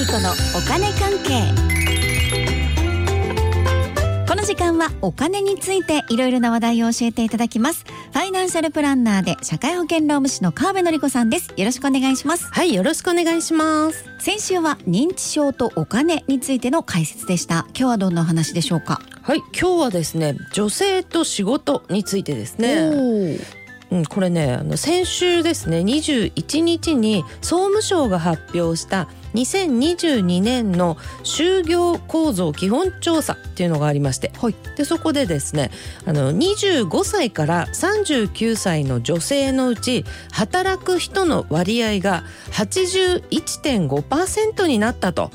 理子のお金関係。この時間はお金についていろいろな話題を教えていただきます。ファイナンシャルプランナーで社会保険労務士の川辺典子さんです。よろしくお願いします。はいよろしくお願いします。先週は認知症とお金についての解説でした。今日はどんなお話でしょうか？はい今日はですね女性と仕事についてですね。うん、これねあの先週ですね21日に総務省が発表した2022年の就業構造基本調査っていうのがありまして、はい、でそこでですねあの25歳から39歳の女性のうち働く人の割合が81.5%になったと。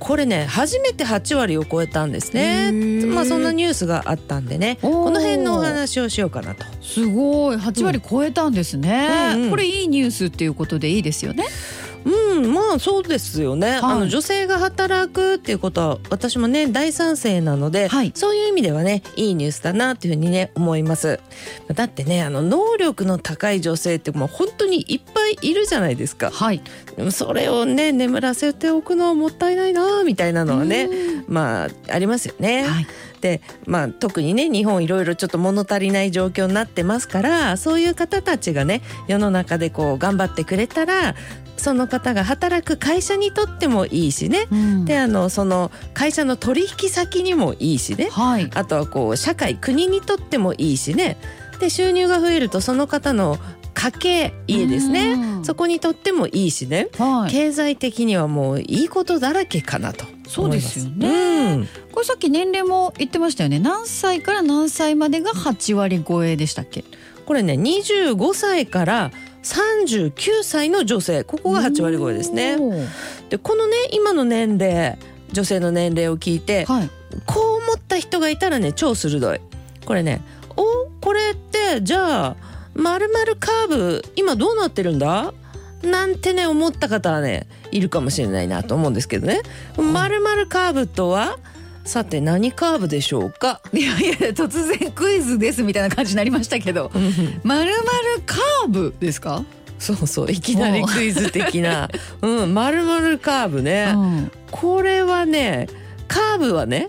これね初めて8割を超えたんですね。まあそんなニュースがあったんでね。この辺のお話をしようかなと。すごい。8割超えたんですね、うんうん。これいいニュースっていうことでいいですよねうんまあそうですよね、あの女性が働くっていうことは私もね大賛成なので、はい。そういう意味ではねいいニュースだなっていうふうにね思います。だってねあの能力の高い女性ってもう本当にいっぱいいるじゃないですか。はい。でもそれをね眠らせておくのはもったいないなみたいなのはねまあありますよね。はい。でまあ特にね日本いろいろちょっと物足りない状況になってますからそういう方たちがね世の中でこう頑張ってくれたらその方が働く会社にとってもいいしね、うん。であのその会社の取引先にもいいしね。はい。あとはこう社会国にとってもいいしね。で収入が増えるとその方の家計家ですね。うん。そこにとってもいいしね。はい。経済的にはもういいことだらけかなとそうですよね。うん。これさっき年齢も言ってましたよね。何歳から何歳までが8割超えでしたっけ？これね25歳から39歳の女性ここが8割超えですね。でこのね今の年齢女性の年齢を聞いてはいこう思った人がいたらね超鋭い。これねおこれってじゃあまるまるカーブ今どうなってるんだ？なんてね思った方はねいるかもしれないなと思うんですけどね。まるまるカーブとはさて何カーブでしょうか？いやいや突然クイズですみたいな感じになりましたけど。まるまるカーブですか、そうそういきなりクイズ的な。うんまるまるカーブね、うん。これはねカーブはね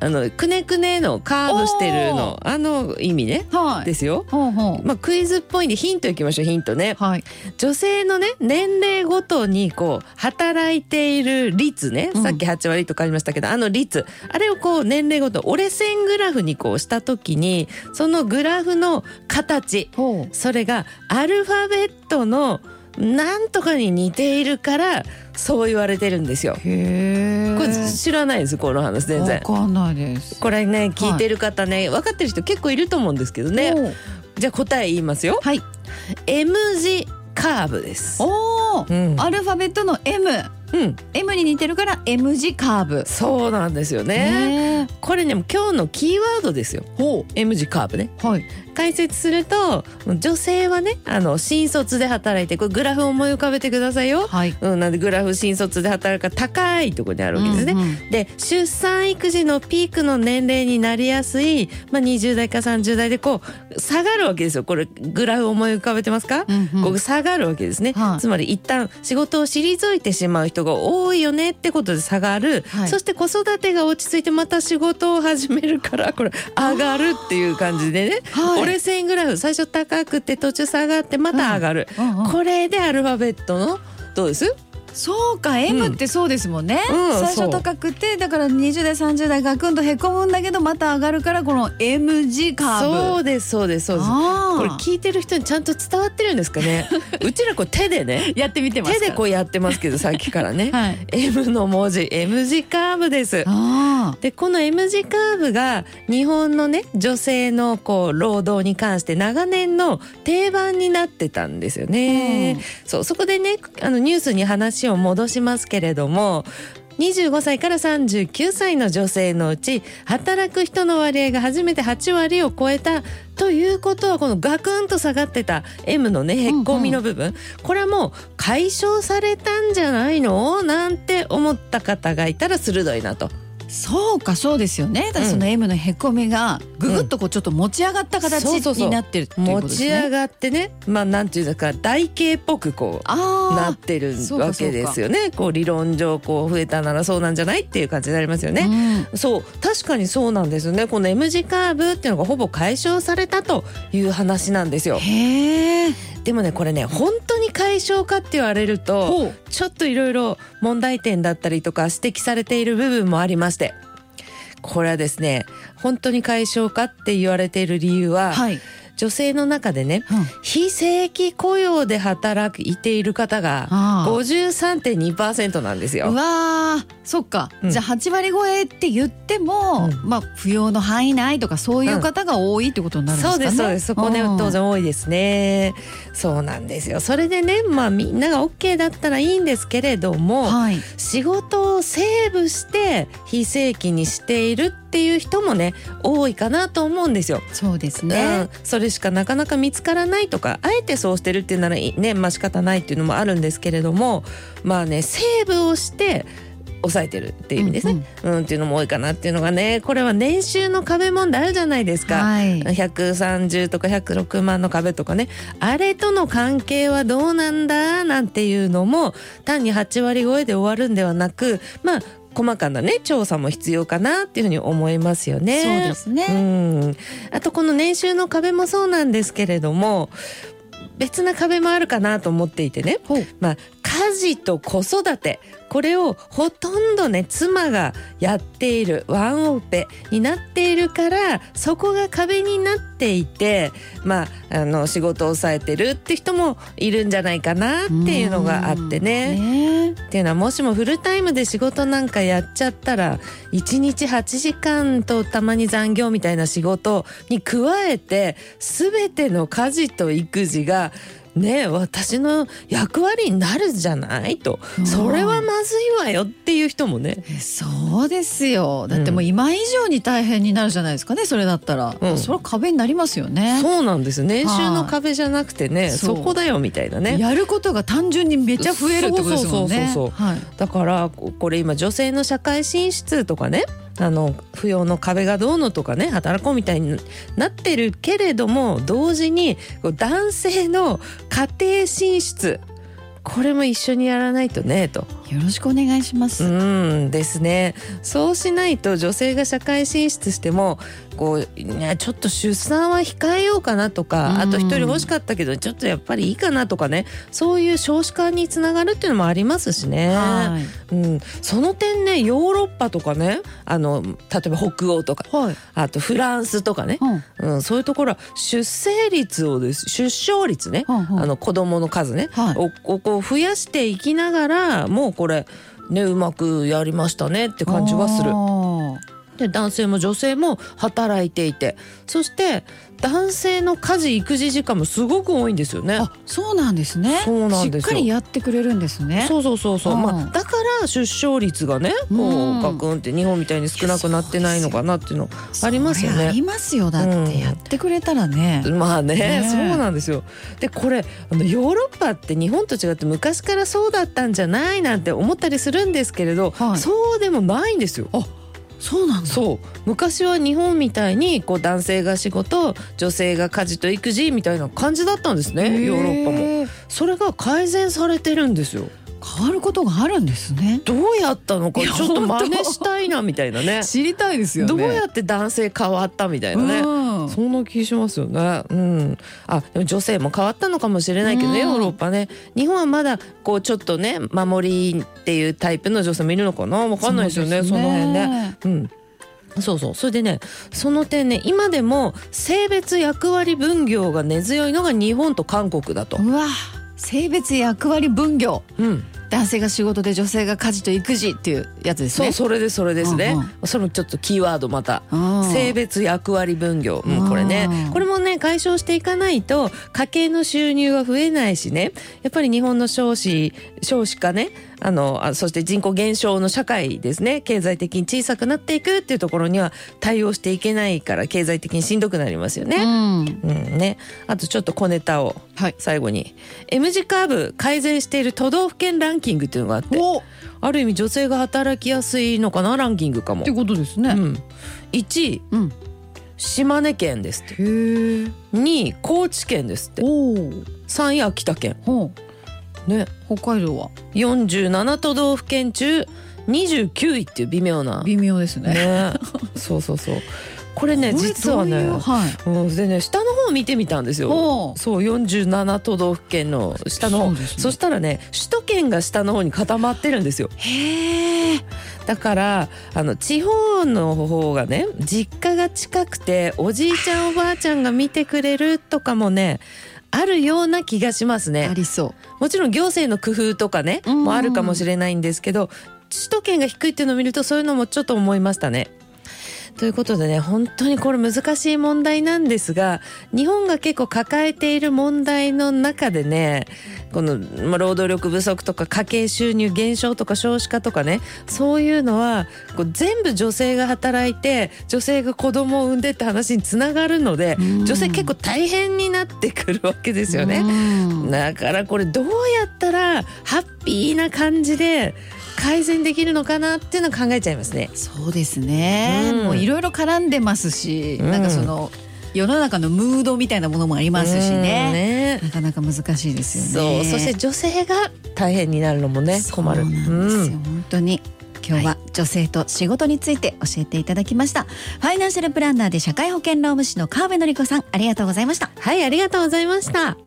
あのくねくねのカーブしてるの。あの意味ね。はい。ですよ。ほうほう。まあクイズっぽいんでヒントいきましょうヒントね。はい。女性のね年齢ごとにこう働いている率ね、うん。さっき8割とかありましたけどあの率。あれをこう年齢ごと折れ線グラフにこうした時にそのグラフの形。ほそれがアルファベットのなんとかに似ているからそう言われてるんですよ。うへえこれ知らないですこの話全然。わかんないです。これね聞いてる方ね、分かってる人結構いると思うんですけどね。じゃあ答え言いますよ。はい。M 字カーブです。おお、うん。アルファベットの M うん、M に似てるから M 字カーブ。そうなんですよね。ねこれね今日のキーワードですよ。ほ M 字カーブね。うはい解説すると女性はねあの新卒で働いてこれグラフを思い浮かべてくださいよ。はい。うん、なんでグラフ新卒で働くから高いところにあるわけですね。うんうんで出産育児のピークの年齢になりやすい、まあ、20代か30代でこう下がるわけですよ。これグラフ思い浮かべてますか、うんうん。こう下がるわけですね、はい。つまり一旦仕事を退いてしまう人が多いよねってことで下がる、はい。そして子育てが落ち着いてまた仕事を始めるからこれ上がるっていう感じでね、はい折れ線グラフ最初高くて途中下がってまた上がる、うんうん。これでアルファベットのどうです？そうか M ってそうですもんね、うん最初高くてだから20代30代ガクンとへこむんだけどまた上がるからこの M 字カーブ。そうですそうですそうです。これ聞いてる人にちゃんと伝わってるんですかね？うちらこう手でね。やってみてますか？手でこうやってますけどさっきからね、はい。M の文字 M 字カーブです。あでこの M 字カーブが日本のね女性のこう労働に関して長年の定番になってたんですよね、うん。そうそこでねあのニュースに話を戻しますけれども25歳から39歳の女性のうち働く人の割合が初めて8割を超えたということはこのガクンと下がってた M のねへっこみの部分、これはもう解消されたんじゃないの？なんて思った方がいたら鋭いなと。あそうかそうですよね。だからその M のへこみがぐぐっとこうちょっと持ち上がった形そうそうそう。になってるっていうこ持とですね。ち上がってねまあなんていうのか台形っぽくこうあなってるそうかわけですよね。こう理論上こう増えたならそうなんじゃないっていう感じになりますよね。ね、そう確かにそうなんですよね。この M 字カーブっていうのがほぼ解消されたという話なんですよ。へえでもねこれね本当に解消かって言われるとちょっといろいろ問題点だったりとか指摘されている部分もありましてこれはですね本当に解消かって言われている理由は、はい、女性の中でねうん。非正規雇用で働いている方がああ。53.2%なんですよ。うわー。そっか、うん。じゃあ8割超えって言っても、うん。まあ扶養の範囲内とかそういう方が多いってことになるんですかね、そうですそうです。そこねうん当然多いですね。そうなんですよ。それでねまあみんなが OK だったらいいんですけれども、はい。仕事をセーブして非正規にしているっていう人もね多いかなと思うんですよ。そうですうねん、それしかなかなか見つからないとかあえてそうしてるっていうならねまあ仕方ないっていうのもあるんですけれどもまあねセーブをして抑えてるっていう意味ですね、うんっていうのも多いかなっていうのがねこれは年収の壁問題あるじゃないですか。はい。130とか106万の壁とかね。あれとの関係はどうなんだ？なんていうのも単に8割超えで終わるんではなくまあ細かなね調査も必要かなっていうふうに思いますよね。そうですね。うん、あとこの年収の壁もそうなんですけれども別な壁もあるかなと思っていてね、ほう。まあ、家事と子育て。これをほとんどね妻がやっているワンオペになっているからそこが壁になっていてまああの仕事を抑えてるって人もいるんじゃないかなっていうのがあってね。ね。っていうのはもしもフルタイムで仕事なんかやっちゃったら1日8時間とたまに残業みたいな仕事に加えて全ての家事と育児がね私の役割になるじゃないと。うん。それはまずいわよっていう人もね。えそうですよ。だってもう今以上に大変になるじゃないですかねそれだったら、うん。それは壁になりますよね。そうなんです年収の壁じゃなくてねそこだよみたいなね。やることが単純にめっちゃ増えるってことですもんね。そうそうそうそう。はい。だからここれ今女性の社会進出とかねあの扶養の壁がどうのとかね働こうみたいになってるけれども同時に男性の家庭進出これも一緒にやらないとねと。よろしくお願いします、うんですね。そうしないと女性が社会進出してもこう、ね、ちょっと出産は控えようかなとか、うん。あと一人欲しかったけどちょっとやっぱりいいかなとかねそういう少子化につながるっていうのもありますしね。はい。うん、その点ねヨーロッパとかねあの例えば北欧とかはい、あとフランスとかね、うん。うん、そういうところは出生率をです出生率ね、うんうん。あの子供の数ね、はい。ををこう増やしていきながらもうこれねうまくやりましたねって感じはする。あで男性も女性も働いていて。そして男性の家事育児時間もすごく多いんですよね。ーあそうなんですね。そうなんですよ。しっかりやってくれるんですね。そうそうそうそう、うん。まあだから出生率がねこうん。うガクンって日本みたいに少なくなってないのかなっていうのありますよね。ありますよ。だっうん。てやってくれたらね、まあねね。そうなんですよ。でこれあのヨーロッパって日本と違って昔からそうだったんじゃないなんて思ったりするんですけれど、はい。そうでもないんですよ。そうなんだ。そう。昔は日本みたいにこう男性が仕事女性が家事と育児みたいな感じだったんですねヨーロッパも。それが改善されてるんですよ。変わることがあるんですねどうやったの？かちょっと真似したいなみたいなね。知りたいですよねどうやって男性変わったみたいなね。うんそんな気しますよね。うん。あ、でも女性も変わったのかもしれないけどね、うんヨーロッパね。日本はまだこうちょっとね守りっていうタイプの女性もいるのかな？わかんないですよね。その辺ね。うん。そうそうそれでねその点ね今でも性別役割分業が根強いのが日本と韓国だと。うわ性別役割分業うん、男性が仕事で女性が家事と育児っていうやつですね。そうそれですそれですね、うんそれもちょっとキーワードまた。うん。性別役割分業、うん、これね。うん。これもね解消していかないと家計の収入が増えないしね。やっぱり日本の少子少子化ねあのあそして人口減少の社会ですね経済的に小さくなっていくっていうところには対応していけないから経済的にしんどくなりますよね。うん。うんね、あとちょっと小ネタをはい。最後に M 字カーブ改善している都道府県ランキングっていうのがあってある意味女性が働きやすいのかなランキングかもて。ことですね。うん、1位うん。島根県ですってへえ。2位高知県ですっておお。3位秋田県。ね北海道は。47都道府県中29位っていう微妙な。微妙ですね。ね。そうそうそう。これね実はねはい。うん、でね下の方見てみたんですよ。そう47都道府県の下の方。そね。したらね首都圏が下の方に固まってるんですよ。へえ。だからあの地方の方がね実家が近くておじいちゃんおばあちゃんが見てくれるとかもねあるような気がしますあねりそもちろん行政の工夫とかねうん。もあるかもしれないんですけど首都圏が低いっていうのを見るとそういうのもちょっと思いましたね。ということでね本当にこれ難しい問題なんですが日本が結構抱えている問題の中でねこの、まあ、労働力不足とか家計収入減少とか少子化とかねそういうのはこう全部女性が働いて女性が子供を産んでって話につながるのでうん女性結構大変になってくるわけですう。よね。うんだからこれどうやったらハッピーな感じで改善できるのかなっていうのを考えちゃいますね。そうですね。うんもういろいろ絡んでますし、うんなんかその世の中のムードみたいなものもありますしうんね。ねなかなか難しいですよそうね。そして女性が大変になるのもね困る。なんですよ、うん本当に今日は女性と仕事について教えていただきました、ファイナンシャルプランナーで社会保険労務士の川辺典子さんありがとうございましたはいありがとうございました。